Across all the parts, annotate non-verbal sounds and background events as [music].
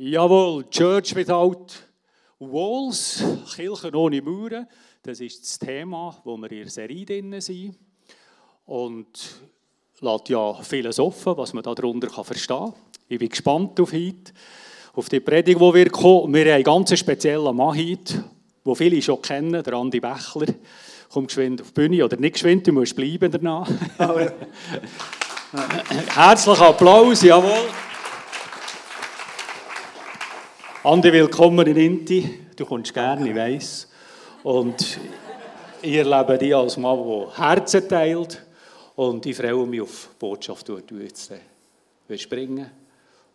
Jawohl, Church without Walls, Kirchen ohne Mauern, das ist das Thema, wo wir in der Serie drin sind. Und lässt ja vieles offen, was man darunter verstehen kann. Ich bin gespannt auf heute, auf die Predigt, die wir kommen. Wir haben einen ganz speziellen Mann heute, den viele schon kennen, der Andi Bächler. Komm geschwind auf die Bühne, oder nicht geschwind, du musst bleiben danach. [laughs] Herzlichen Applaus, jawohl. Andi, willkommen in Inti. Du kommst gerne, ich weiss. Und ich erlebe dich als Mann, der Herzen teilt. Und ich freue mich auf die Botschaft, die du jetzt äh, springen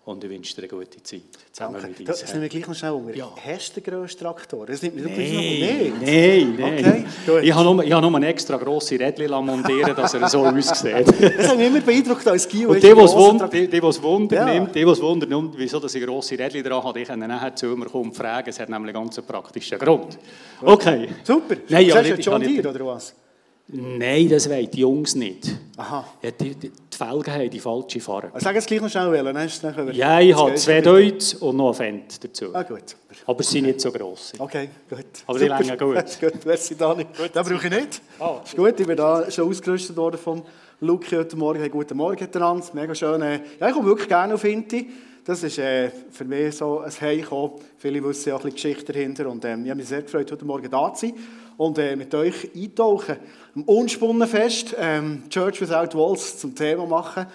und ich wünsche dir eine gute Zeit. Zusammen Danke. mit uns. Das wir gleich noch schnell unter. Ja. Hast du den grössten Traktor? Das nimmt nein, nein, nein. Okay, ich habe nur, ich habe nur eine extra grosse Rädchen montieren, dass er so [laughs] aussieht. das hat mich immer beeindruckt als Gio. Und die, die es Wunder, die, die, Wunder ja. nimmt, die, die Wunder nimmt, wieso dass ich grosse Rädchen dran habe, ich kann nachher zu mir kommen und fragen. Es hat nämlich einen ganz praktischen Grund. Okay. Super. Nein, ja, du John Deere oder was? Nein, das wollen die Jungs nicht. Aha. Ja, die, die, die Felgen haben die falsche Farbe. Also sag es gleich noch schnell, wählen. Dann ja, ich habe zwei Deutsch und noch ein Fendt dazu. Ah, gut. Aber sie sind nicht so gross. Okay, gut. Aber die länger gut. [laughs] gut, merci Dani. Gut. Den brauche ich nicht. Ah. Ist gut, ich bin da schon ausgerüstet worden vom Luki heute Morgen. Hey, guten Morgen miteinander. Mega schön. Äh, ja, ich komme wirklich gerne auf Inti. Das ist äh, für mich so ein Heimkommen. Viele wissen ja auch ein bisschen Geschichte dahinter. Und ähm, ich habe mich sehr gefreut, heute Morgen da zu sein und äh, mit euch eintauchen. Am Unspunnenfest, ähm, Church Without Walls, zum Thema machen.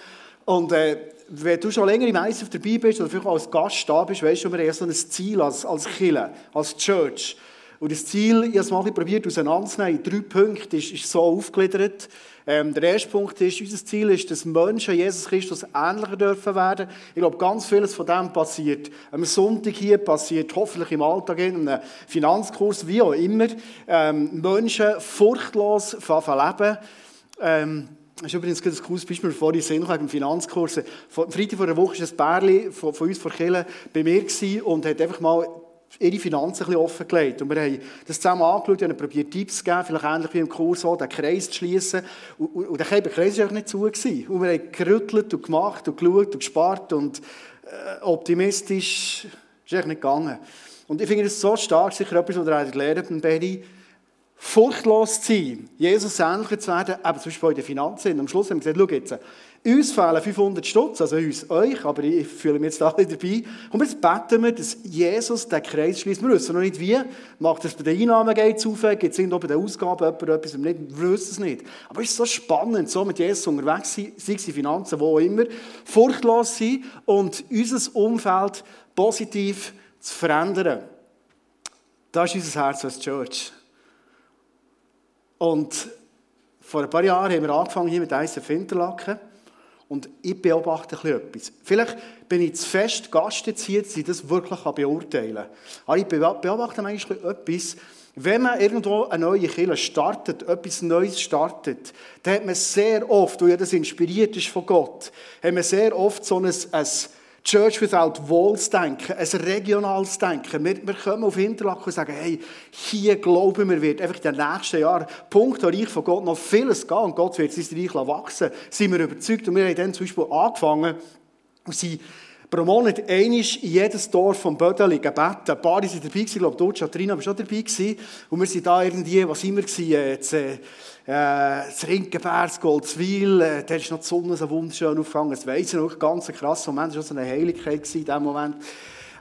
Und äh, wenn du schon länger im ISF dabei bist oder vielleicht auch als Gast da bist, weißt du, wir haben so ein Ziel als, als Kirche, als Church. Und das Ziel, ich habe es mal probiert auseinanderzunehmen, in drei Punkte, ist, ist so aufgegliedert. Ähm, der erste Punkt ist, unser Ziel ist, dass Menschen Jesus Christus ähnlicher dürfen werden. Ich glaube, ganz vieles von dem passiert am Sonntag hier, passiert hoffentlich im Alltag, in einem Finanzkurs, wie auch immer. Ähm, Menschen furchtlos leben. Ähm, das ist übrigens ein cooles Beispiel, bevor ich sehe, wegen dem Finanzkurs. Freitag vor einer Woche war ein Bärli von, von uns von Kille bei mir und hat einfach mal ihre Finanzen ein offengelegt. Und wir haben das zusammen angeschaut und probiert Tipps zu geben, vielleicht ähnlich wie im Kurs, auch, den Kreis zu schließen. Und, und, und der Kreis war nicht zu. Gewesen. Und wir haben gerüttelt und gemacht und geschaut und gespart und äh, optimistisch ist eigentlich nicht gegangen. Und ich finde es so stark, sicher etwas, was ihr gelernt habt, furchtlos zu sein, Jesus ähnlicher zu werden, eben zum Beispiel in den Finanzen. Und am Schluss haben wir gesagt, schau jetzt, uns fehlen 500 Stutz, also uns, euch, aber ich fühle mich jetzt alle dabei. Und jetzt beten wir, dass Jesus den Kreis schließt. Wir wissen noch nicht wie. Macht es bei den Einnahmen geht auf, gibt es irgendwo bei den Ausgaben etwas, wir, nicht, wir wissen es nicht. Aber es ist so spannend, so mit Jesus unterwegs sein, sei es in Finanzen, wo auch immer, furchtlos sein und unser Umfeld positiv zu verändern. Das ist unser Herz als Church. Und vor ein paar Jahren haben wir angefangen hier mit ISF Interlaken. Und ich beobachte etwas. Vielleicht bin ich zu fest Gast jetzt hier, dass ich das wirklich beurteilen kann. Aber ich beobachte manchmal etwas, wenn man irgendwo eine neue Kirche startet, etwas Neues startet, dann hat man sehr oft, weil das inspiriert ist von Gott, hat man sehr oft so ein, ein Church Without Walls denken, ein regionales Denken. Wir, wir kommen auf Hinterlaken und sagen, hey, hier glauben wir, wird einfach in den nächsten Jahren Punkt Reich von Gott noch vieles gehen und Gott wird sein Reich wachsen. Sind wir überzeugt. Und wir haben dann zum Beispiel angefangen und sind pro Monat einmal in jedes Dorf vom Bödeli gebeten. Ein paar sind dabei ich glaube, dort Trina war schon dabei. Und wir sind da irgendwie, was immer gewesen, jetzt, äh, das Rinkenberg, das Goldswil, äh, da ist noch die Sonne so wunderschön aufgegangen. Das weiss ich noch, ganz krass Moment, das war so eine Heiligkeit in diesem Moment.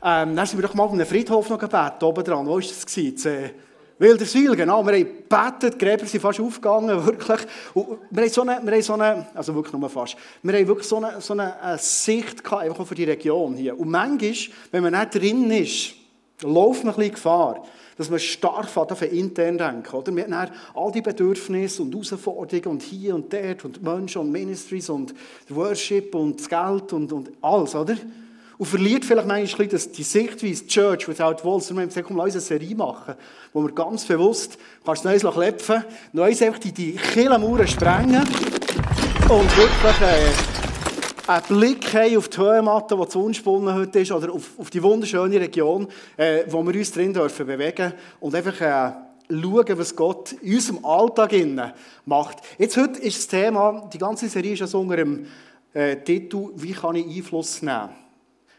Ähm, dann sind wir doch mal auf einem Friedhof noch gebeten, oben dran. Wo war das? Äh, Wilderswil, genau. Wir haben gebetet, die Gräber sind fast aufgegangen, [laughs] wirklich. Und wir haben so eine, wir haben so eine, also wirklich nur fast, wir haben wirklich so eine, so eine, eine Sicht gehabt, einfach für die Region hier. Und manchmal, wenn man nicht drin ist, läuft man ein bisschen Gefahr, dass man stark auf intern denken. Oder? Wir haben all die Bedürfnisse und Herausforderungen und hier und dort und Menschen und Ministries und Worship und das Geld und, und alles, oder? Und verliert vielleicht manchmal das, die Sichtweise Church without Walls. Und wir haben gesagt, komm, lass uns eine Serie machen, wo wir ganz bewusst, kannst du Neues klepfen, Neues einfach die, die Killenmauern sprengen und wirklich äh, einen Blick haben auf die Höhenmatte, die zu Unspunnen heute ist, oder auf, auf die wunderschöne Region, äh, wo wir uns drin dürfen bewegen und einfach äh, schauen, was Gott in unserem Alltag macht. Jetzt heute ist das Thema, die ganze Serie ist ja so unter dem äh, Titel «Wie kann ich Einfluss nehmen?»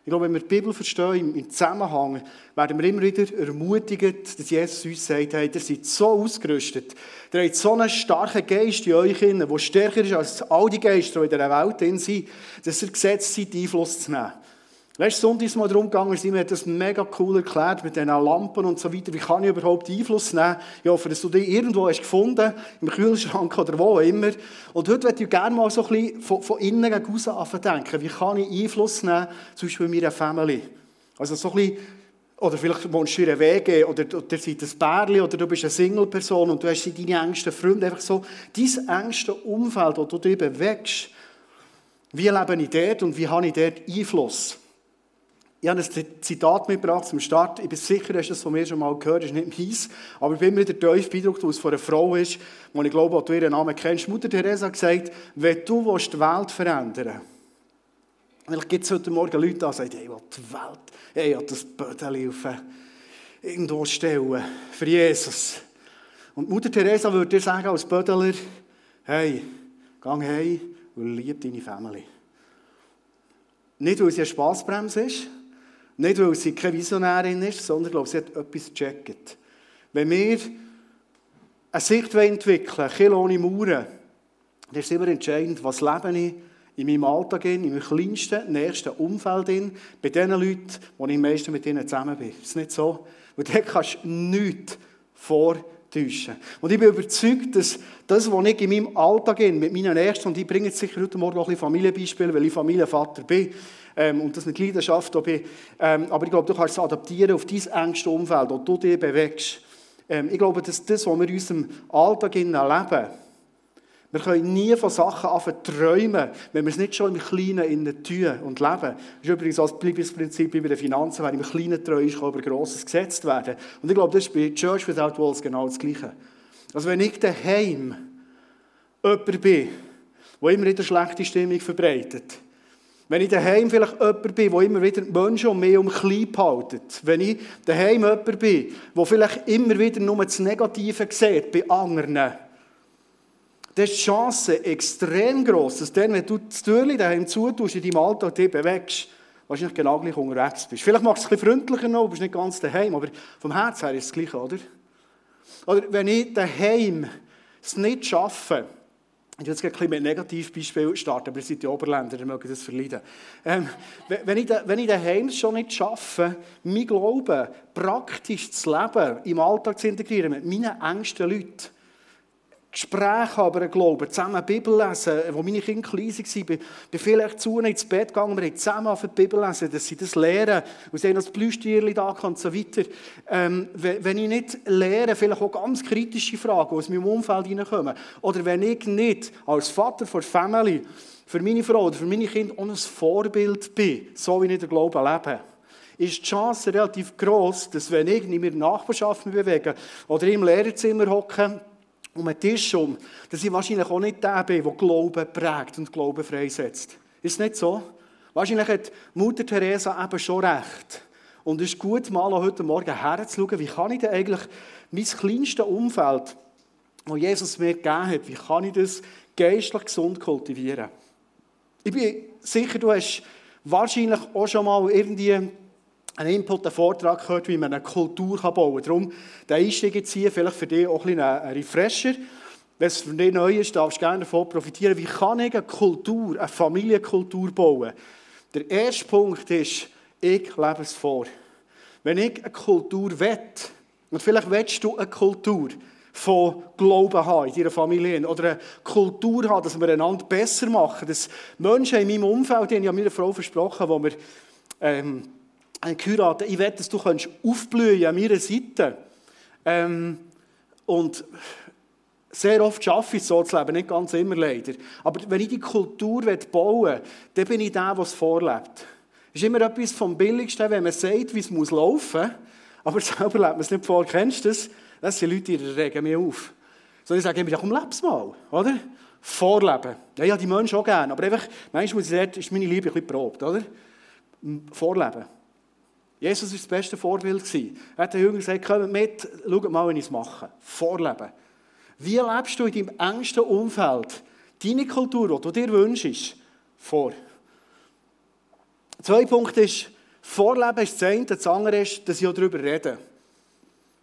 Ich glaube, wenn wir die Bibel verstehen, im Zusammenhang, werden wir immer wieder ermutigt, dass Jesus uns sagt, hey, ihr seid so ausgerüstet, ihr habt so einen starken Geist in euch, der stärker ist als all die Geister, die in dieser Welt sind, dass ihr gesetzt seid, Einfluss zu nehmen. Letztes Sonntag ist mal darum gegangen, Simon hat das mega cool erklärt mit diesen Lampen und so weiter. Wie kann ich überhaupt Einfluss nehmen? Ich hoffe, dass du die irgendwo hast gefunden, im Kühlschrank oder wo immer. Und heute möchte ich gerne mal so ein bisschen von, von innen raus denken. Wie kann ich Einfluss nehmen, zum Beispiel in meiner Family? Also so ein bisschen oder vielleicht wohnst du in einer Wege oder, ihr seid ein Bärli oder du bist eine Single-Person und du hast deine engsten Freunde. Einfach so, dein engste Umfeld, wo du dich bewegst. Wie lebe ich dort und wie habe ich dort Einfluss? Ich habe ein Zitat mitgebracht zum Start. Ich bin sicher, du hast das von mir schon mal gehört, ist nicht meins. Aber ich bin immer wieder tief beeindruckt, weil es von einer Frau ist, wo ich glaube, du ihren Namen kennst. Mutter Teresa hat gesagt, wenn du die Welt verändern willst, gibt es heute Morgen Leute, die sagen, ich will die Welt, ich will das Bödeli auf irgendwo stellen, für Jesus. Und Mutter Teresa würde dir sagen, als Bödeler, hey, geh heim und lieb deine Familie. Nicht, weil sie eine Spassbremse ist, nicht, weil sie keine Visionärin ist, sondern glaube, sie hat etwas gecheckt. Wenn wir eine Sicht entwickeln Kill ohne Mauern, dann ist immer entscheidend, was lebe ich in meinem Alltag, in meinem kleinsten, nächsten Umfeld, bei den Leuten, wo ich am meisten mit ihnen zusammen bin. Ist nicht so? Weil dort kannst du nichts vortäuschen. Und ich bin überzeugt, dass das, was ich in meinem Alltag mit meinen Nächsten, und ich bringe jetzt sicher heute Morgen auch ein bisschen Familienbeispiele, weil ich Familienvater bin, ähm, und das mit Leidenschaft bin. Ähm, aber ich glaube, du kannst es adaptieren auf dein engste Umfeld, wo du dich bewegst. Ähm, ich glaube, dass das, was wir in unserem Alltag erleben, wir können nie von Sachen anfangen träumen, wenn wir es nicht schon im Kleinen innen tun und leben. Das ist übrigens das Prinzip bei den Finanzen, wenn im Kleinen treu ist, kann über Grosses gesetzt werden. Und ich glaube, das ist bei Church Without Walls genau das Gleiche. Also wenn ich daheim jemand bin, der immer wieder schlechte Stimmung verbreitet, wenn ich daheim vielleicht jemand bin, der immer wieder die Menschen um mich um klein behaltet. Wenn ich daheim jemand bin, der vielleicht immer wieder nur das Negative sieht bei anderen. Dann ist die Chance extrem gross, dass dann, wenn du das Türchen daheim zutust, in deinem Alltag dich bewegst, wahrscheinlich genau gleich unterwegs bist. Vielleicht machst du es ein bisschen freundlicher noch, bist nicht ganz daheim, aber vom Herzen her ist es gleich, oder? Oder wenn ich daheim es nicht schaffe, ich will jetzt ein bisschen mit Negativbeispiel starten, aber ihr seid die Oberländer, ihr mögt das verleiden. Ähm, wenn, ich, wenn ich daheim schon nicht schaffe, mein Glauben praktisch zu leben, im Alltag zu integrieren, mit meinen engsten Leuten, Gespräche aber Glauben, zusammen Bibel lesen, wo meine Kinder klein waren, bin, bin vielleicht zu ihnen ins Bett gegangen, wir haben zusammen auf die Bibel lesen, dass sie das lernen, und sie haben das Plüschtierchen da und so weiter. Ähm, wenn ich nicht lehre, vielleicht auch ganz kritische Fragen, die aus meinem Umfeld hineinkommen, oder wenn ich nicht als Vater von Family für meine Frau oder für meine Kinder auch ein Vorbild bin, so wie ich den Glauben lebe, ist die Chance relativ groß, dass wenn ich in meiner Nachbarschaft bewege oder im Lehrerzimmer hocke, um den Tisch um, dass ich wahrscheinlich auch nicht der bin, der Glauben prägt und Glauben freisetzt. Ist es nicht so? Wahrscheinlich hat Mutter Teresa eben schon recht. Und es ist gut, mal heute Morgen herzuschauen, wie kann ich denn eigentlich mein kleinstes Umfeld, das Jesus mir gegeben hat, wie kann ich das geistlich gesund kultivieren? Ich bin sicher, du hast wahrscheinlich auch schon mal irgendwie einen Input, einen Vortrag gehört, wie man eine Kultur bauen kann. Darum der Einstieg jetzt hier vielleicht für dich auch ein, ein Refresher. Wenn es für dich neu ist, darfst du gerne davon profitieren. Wie kann ich eine Kultur, eine Familienkultur bauen? Der erste Punkt ist, ich lebe es vor. Wenn ich eine Kultur will, und vielleicht willst du eine Kultur von Glauben haben in deiner Familie oder eine Kultur haben, dass wir einander besser machen, dass Menschen in meinem Umfeld, die ja meiner Frau versprochen, wo wir ähm, geheiratet. Ich will, dass du aufblühen an meiner Seite. Ähm, und sehr oft schaffe ich so zu leben, nicht ganz immer leider. Aber wenn ich die Kultur bauen will, dann bin ich der, der es vorlebt. Es ist immer etwas vom Billigsten, wenn man sagt, wie es laufen muss, aber [laughs] selber lebt man es nicht vor. Kennst du das? Das sind Leute, die regen mich auf. So, ich sage immer, ja, komm, leb's mal, oder? Vorleben. Ja, ja, die Menschen auch gerne, aber einfach, manchmal ist meine Liebe ein bisschen probt, oder? Vorleben. Jesus war das beste Vorbild. Er hat den Jüngern gesagt, kommt mit, schaut mal, wie ich es mache. Vorleben. Wie lebst du in deinem engsten Umfeld deine Kultur, die du dir wünschst, vor? Der zweite Punkt ist, Vorleben ist das eine, das andere ist, dass ich darüber rede.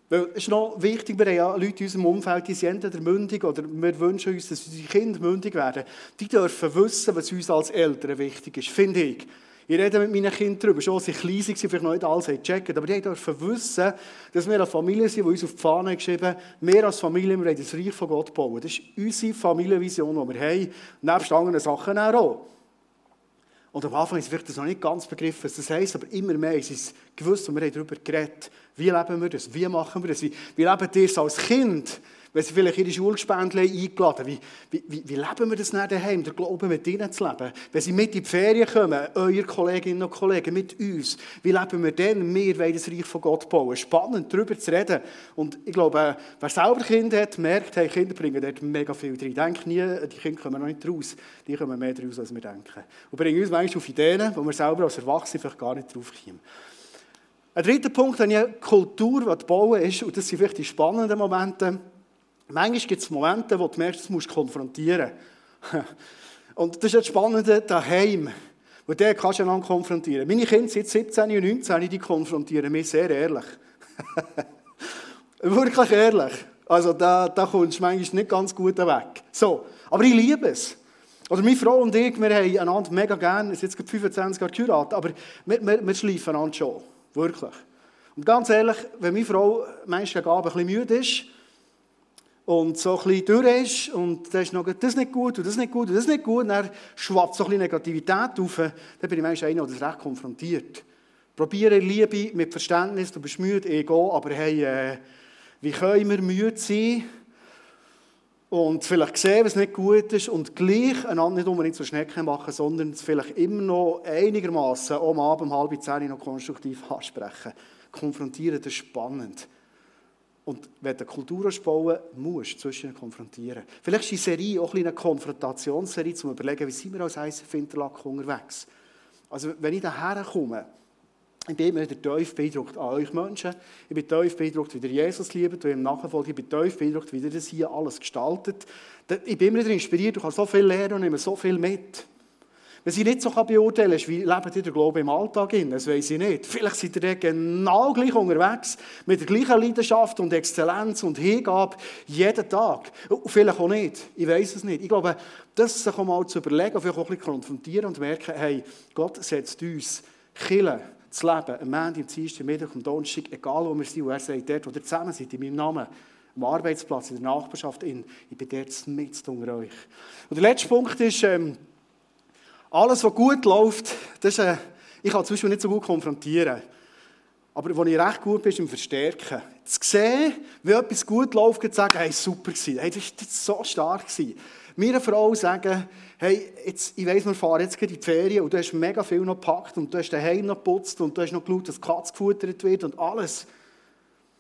Weil es ist noch wichtig, wir haben ja Leute in unserem Umfeld, die sind entweder mündig oder wir wünschen uns, dass unsere Kinder mündig werden. Die dürfen wissen, was uns als Eltern wichtig ist, finde ich. Ich rede mit meinen Kindern darüber, schon als sie klein waren, vielleicht noch nicht alles gecheckt, aber die dürfen wissen, dass wir eine Familie sind, die uns auf die Fahne geschrieben haben, wir als Familie, wir wollen das Reich von Gott bauen. Das ist unsere Familienvision, die wir haben, nebst anderen Sachen auch. Und am Anfang ist vielleicht das noch nicht ganz begriffen, das heisst, aber immer mehr ist es gewusst und wir haben darüber geredet. Wie leben wir das? Wie machen wir das? Wie, wie leben ihr als Kind? Wenn sie vielleicht ihre Schulgespendle eingeladen wie, wie, wie, leben wir das nicht daheim, der Glauben mit ihnen zu leben? Wenn sie mit in die Ferien kommen, eure Kolleginnen und Kollegen, mit uns, wie leben wir denn? Wir wollen das Reich von Gott bauen. Spannend, darüber zu reden. Und ich glaube, wer selber Kinder hat, merkt, hey, Kinder bringen dort mega viel drin. Denk nie, die Kinder kommen noch nicht raus. Die kommen mehr raus, als wir denken. Und bringen uns manchmal auf Ideen, wo wir selber als Erwachsene vielleicht gar nicht drauf kommen. Ein dritter Punkt, den ich Kultur bauen ist, und das sind vielleicht die spannenden Momente, Manchmal gibt es Momente, wo du merkst, du musst konfrontieren. [laughs] Und das ist das Spannende daheim. Wo der kannst du einander konfrontieren. Meine Kinder sind 17 und 19, die konfrontieren mich sehr ehrlich. [laughs] Wirklich ehrlich. Also da, da kommst du manchmal nicht ganz gut weg. So, aber ich liebe es. Oder meine Frau und ich, wir haben einander mega gerne, es ist jetzt 25 Jahre geheiratet, aber wir, wir, wir schleifen einander schon. Wirklich. Und ganz ehrlich, wenn meine Frau manchmal gegen Abend ein bisschen müde ist, und so ein bisschen durch ist und dann ist noch das nicht gut und das nicht gut und das nicht gut und dann schwappt so ein bisschen Negativität auf, dann bin ich manchmal einer, der das recht konfrontiert. Probiere Liebe mit Verständnis, du bist müde, ich gehe, aber hey, äh, wie können wir müde sein und vielleicht sehen, was nicht gut ist und gleich einander nicht unbedingt so Schnecken machen, sondern es vielleicht immer noch einigermaßen am Abend um halb zehn noch konstruktiv ansprechen. Konfrontieren, das ist spannend. Und wenn du eine Kultur bauen musst du zwischen konfrontieren. Vielleicht ist die Serie auch eine Konfrontationsserie, um zu überlegen, wie sind wir als ICF Interlaken unterwegs. Also wenn ich daher komme, ich bin immer wieder tief beeindruckt an euch Menschen. Ich bin tief beeindruckt, wie ihr Jesus liebt, ihr ihm nachfolgt. Ich bin tief beeindruckt, wie ihr das hier alles gestaltet. Ich bin immer wieder inspiriert, ich kann so viel lernen und nehme so viel mit. Wenn sie nicht so beurteilen kann, wie lebt ihr der Glaube im Alltag in? Das weiß ich nicht. Vielleicht seid ihr genau gleich unterwegs, mit der gleichen Leidenschaft und Exzellenz und Hingabe jeden Tag. Vielleicht auch nicht. Ich weiß es nicht. Ich glaube, das sich mal zu überlegen, vielleicht auch ein bisschen konfrontieren und merken, hey, Gott setzt uns Killen zu leben, am Montag, am Dienstag, am Mittwoch, am Donnerstag, egal wo wir sind, und er sagt, dort, wo ihr zusammen seid, in meinem Namen, am Arbeitsplatz, in der Nachbarschaft, in, ich bin dort mit unter euch. Und der letzte Punkt ist, ähm, alles, was gut läuft, das ist, äh, ich kann zum Beispiel nicht so gut konfrontieren. Aber wo ich recht gut bin, ist im Verstärken. Zu sehen, wie etwas gut läuft, zu sagen, hey, super gewesen. Hey, das war so stark gewesen. Mir eine Frau sagen, hey, jetzt, ich weiss, wir fahren jetzt in die Ferien und du hast mega viel noch gepackt und du hast daheim noch geputzt und du hast noch geschaut, dass die Katze gefuttert wird und alles.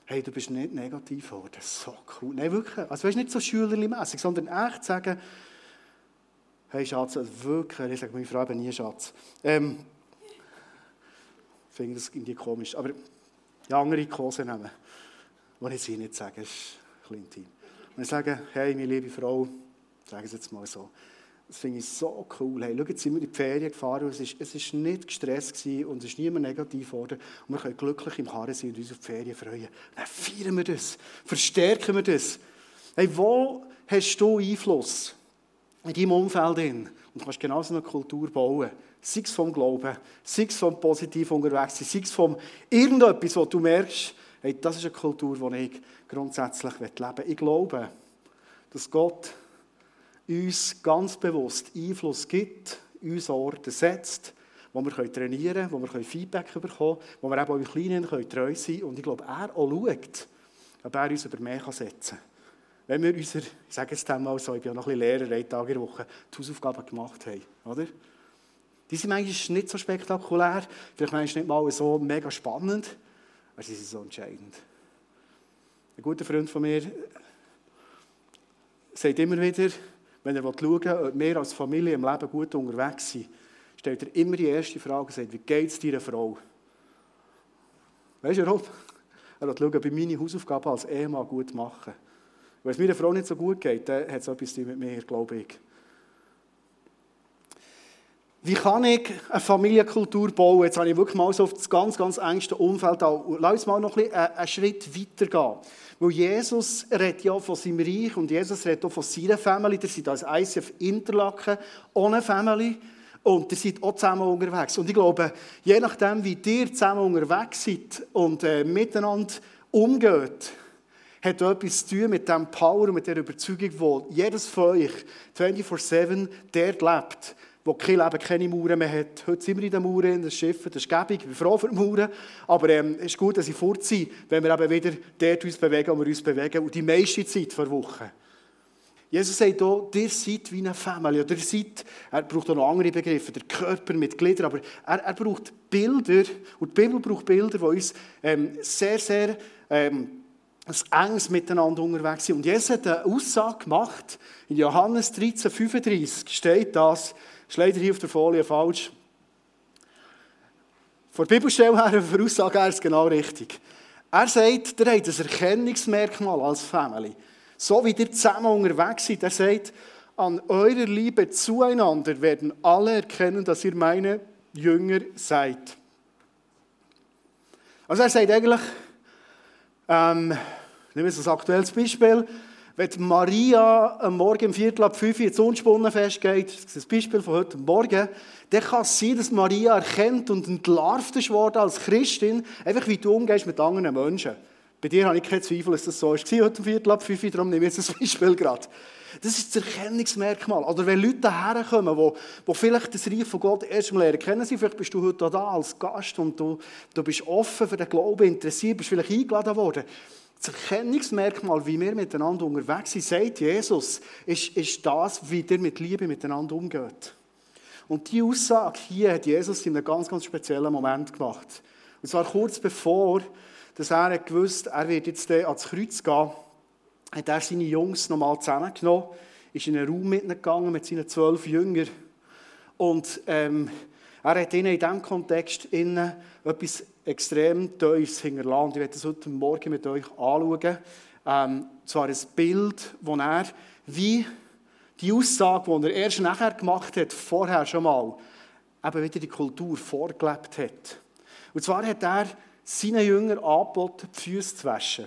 Hey, du bist nicht negativ geworden. So cool. Nein, wirklich. Also, weißt nicht so schülerlich sondern echt sagen, Hey Schatz, also wirklich, ich sage meine Frau eben nie Schatz. Ähm, ich finde das irgendwie komisch. Aber die andere Kurse nehmen, die ich sie nicht sage, ist ein bisschen intim. Und ich sage, hey, meine liebe Frau, sage es jetzt mal so, das finde ich so cool. Hey, schau, jetzt sind wir in die Ferien gefahren und es ist, es ist nicht gestresst und es ist niemand negativ geworden. Und wir können glücklich im Karren sein und uns auf die Ferien freuen. Dann feiern wir das, verstärken wir das. Hey, wo hast du Einfluss? In deinem Umfeld hin. Und du kannst genauso eine Kultur bauen. Sei es vom Glauben, sei es vom Positiv unterwegs sei es vom irgendetwas, wo du merkst, hey, das ist eine Kultur, die ich grundsätzlich leben will. Ich glaube, dass Gott uns ganz bewusst Einfluss gibt, uns Orte setzt, wo wir trainieren können, wo wir Feedback bekommen können, wo wir eben auch im Kleinen treu sein können. Und ich glaube, er auch schaut, ob er uns über mehr setzen kann wenn wir unser, ich sage es mal so, ich bin ja noch ein bisschen Lehrer, drei Tage in der Woche, die Hausaufgaben gemacht haben, oder? Die sind manchmal nicht so spektakulär, vielleicht manchmal nicht mal so mega spannend, aber sie sind so entscheidend. Ein guter Freund von mir sagt immer wieder, wenn er schauen will, ob wir als Familie im Leben gut unterwegs sind, stellt er immer die erste Frage und sagt, wie geht es deiner Frau? Weißt du warum? Er will schauen, ob ich meine Hausaufgaben als Ehemann gut mache. Wenn es meiner Frau nicht so gut geht, dann hat es etwas mit mir, glaube ich. Wie kann ich eine Familienkultur bauen? Jetzt habe ich wirklich mal so auf das ganz, ganz engste Umfeld. Lass uns mal noch ein bisschen einen Schritt weiter gehen. Weil Jesus redet ja von seinem Reich und Jesus redet auch von seiner Family. Ihr seid als ICF Interlaken ohne Family und ihr seid auch zusammen unterwegs. Und ich glaube, je nachdem, wie ihr zusammen unterwegs seid und äh, miteinander umgeht, hat etwas zu tun mit dem Power und mit der Überzeugung, wo jedes von euch 24-7 dort lebt wo kein Leben keine Mauern mehr hat. Heute sind wir in den Mauern, das Schiff, das ist gäbig, ich bin froh für die Mauern. Aber ähm, es ist gut, dass ich fort sind, wenn wir eben wieder dort uns bewegen, wo wir uns bewegen. Und die meiste Zeit vor Wochen. Jesus sagt hier, ihr seid wie eine Familie. Oder ihr seid, er braucht auch noch andere Begriffe, der Körper mit Gliedern, aber er, er braucht Bilder, und die Bibel braucht Bilder, die uns ähm, sehr, sehr ähm, ein enges Miteinander unterwegs sind. Und Jesus hat eine Aussage gemacht, in Johannes 13, 35 steht das, ist leider hier auf der Folie falsch. Von der Bibelstelle her, der Aussage her ist genau richtig. Er sagt, ihr habt ein Erkennungsmerkmal als Family. So wie ihr zusammen unterwegs seid. Er sagt, an eurer Liebe zueinander werden alle erkennen, dass ihr meine Jünger seid. Also er sagt eigentlich, ähm, nehmen wir ein aktuelles Beispiel, wenn Maria am Morgen um Viertel ab fünf ins Unspunnenfest geht, das ist ein Beispiel von heute Morgen, dann kann es sein, dass Maria erkennt und entlarvt ist worden als Christin, einfach wie du umgehst mit anderen Menschen. Bei dir habe ich keinen Zweifel, dass das so war heute um Viertel ab fünf, darum nehme ich jetzt das Beispiel gerade. Das ist das Erkennungsmerkmal. Oder wenn Leute herkommen, die, die vielleicht das Reich von Gott erst mal lernen kennen, vielleicht bist du heute da als Gast und du, du bist offen für den Glauben, interessiert, bist vielleicht eingeladen worden. Das Erkennungsmerkmal, wie wir miteinander unterwegs sind, sagt Jesus, ist, ist das, wie ihr mit Liebe miteinander umgeht. Und diese Aussage hier hat Jesus in einem ganz, ganz speziellen Moment gemacht. Und zwar kurz bevor dass er gewusst er wird jetzt ans Kreuz gehen, hat er seine Jungs nochmal zusammengenommen, ist in einen Raum mitgegangen mit seinen zwölf Jüngern und ähm, er hat ihnen in diesem Kontext innen etwas extrem Tiefes hinterlassen. Ich werde das heute Morgen mit euch anschauen. Ähm, zwar ein Bild, wo er wie die Aussage, die er erst nachher gemacht hat, vorher schon mal, eben wieder die Kultur vorgelebt hat. Und zwar hat er seinen Jüngern angeboten, die Füße zu waschen.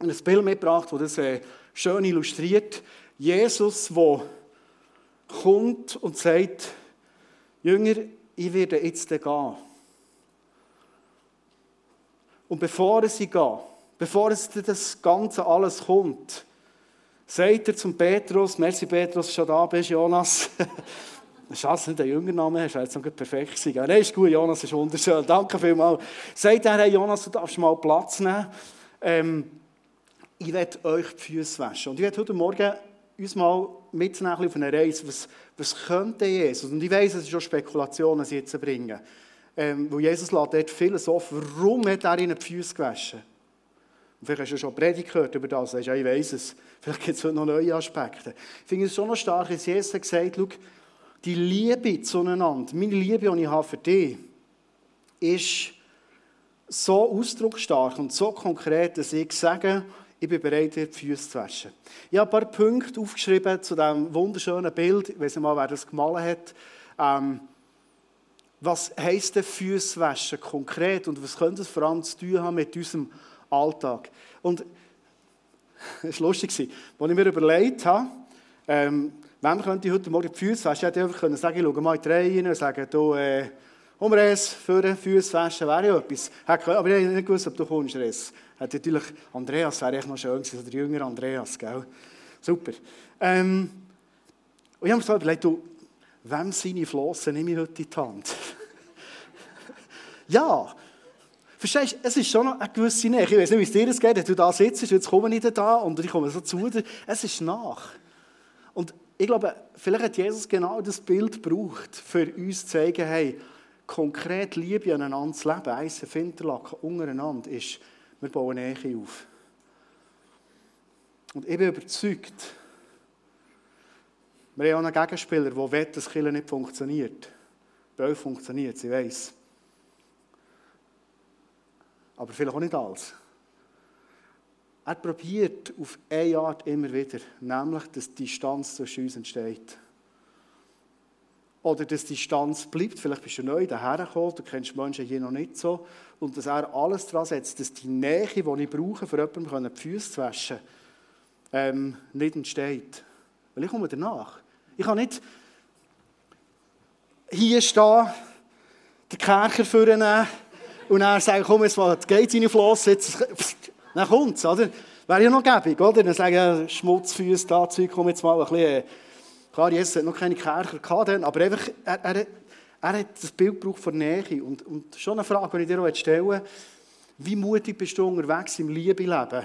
Und ein Bild mitgebracht, das das äh, schön illustriert. Jesus, der kommt und sagt, Jünger, ich werde jetzt gehen. Und bevor sie gehen, bevor es das Ganze alles kommt, sagt er zum Petrus, merci Petrus, schon da bist, Jonas. [laughs] Du nicht einen jüngeren Namen hast, wäre jetzt noch perfekt gewesen. Nein, ist gut, Jonas ist wunderschön, danke vielmals. Sagt er, hey Jonas, du darfst mal Platz nehmen. Ähm, ich werde euch die Füße waschen. Und ich werde heute Morgen uns mal mitnehmen auf eine Reise. Was, was könnte Jesus? Und ich weiß, es ist schon Spekulationen, sie jetzt bringen. Ähm, weil Jesus lässt dort vieles offen. Warum hat er ihnen die Füße gewaschen? Vielleicht hast du schon Predigt gehört über das. Ja, ich weiß es. Vielleicht gibt es heute noch neue Aspekte. Ich finde es schon noch stark, dass Jesus gesagt hat, die Liebe zueinander, meine Liebe, die ich habe für dich, ist so ausdrucksstark und so konkret, dass ich sage, ich bin bereit, dir die Füße zu waschen. Ich habe ein paar Punkte aufgeschrieben zu diesem wunderschönen Bild. Ich weiß nicht mal, wer das gemalt hat. Ähm, was heisst denn Füße waschen konkret und was könnte es vor allem zu tun haben mit unserem Alltag? Und [laughs] es war lustig, als ich mir überlegt habe, ähm, wem könnte ich heute Morgen die Füße waschen? Ich hätte einfach können sagen, ich schaue mal in die Reihe und sage, du, äh, Umres, für die Füße waschen wäre ja etwas. Aber ich habe nicht gewusst, ob du kommst, Res. Hat natürlich, Andreas wäre echt noch schön gewesen, der jüngere Andreas, gell? Super. Ähm, und ich habe mir so überlegt, du, wem seine Flossen nehme ich heute in die Hand? [laughs] ja, Verstehst du, es ist schon noch eine gewisse Nähe. Ich weiß nicht, wie es dir geht, wenn du da sitzt, jetzt komme ich da und ich komme so zu dir. Es ist nach. Und ich glaube, vielleicht hat Jesus genau das Bild gebraucht, für uns zu zeigen, hey, konkret Liebe aneinander zu leben, Eisen, Finterlaken, untereinander, ist, wir bauen Nähe auf. Und ich bin überzeugt, wir haben auch einen Gegenspieler, der will, dass Kirche nicht funktioniert. Bei euch funktioniert es, ich weiß. Aber vielleicht auch nicht alles. Er probiert auf eine Art immer wieder, nämlich, dass die Distanz zwischen uns entsteht. oder dass die Distanz bleibt. Vielleicht bist du neu dahergekommen, du kennst Menschen hier noch nicht so. Und dass er alles daran setzt, dass die Nähe, die ich brauche, für jemanden die Füße zu waschen, ähm, nicht entsteht. Weil ich komme danach. Ich kann nicht hier stehen, den Kerker vornehmen und dann sagen, komm, jetzt mal, geht seine Flosse, jetzt, dann kommt es, oder? Wäre ja noch gäbig, oder? Dann sagen, Schmutzfüße, da, Zeug, komm jetzt mal ein bisschen, äh, klar, Jesus hat noch keine Kerker gehabt, aber einfach, er, er, er hat das Bild gebraucht von Nähe. Und, und schon eine Frage, die ich dir stellen will, wie mutig bist du unterwegs im Liebe-Leben,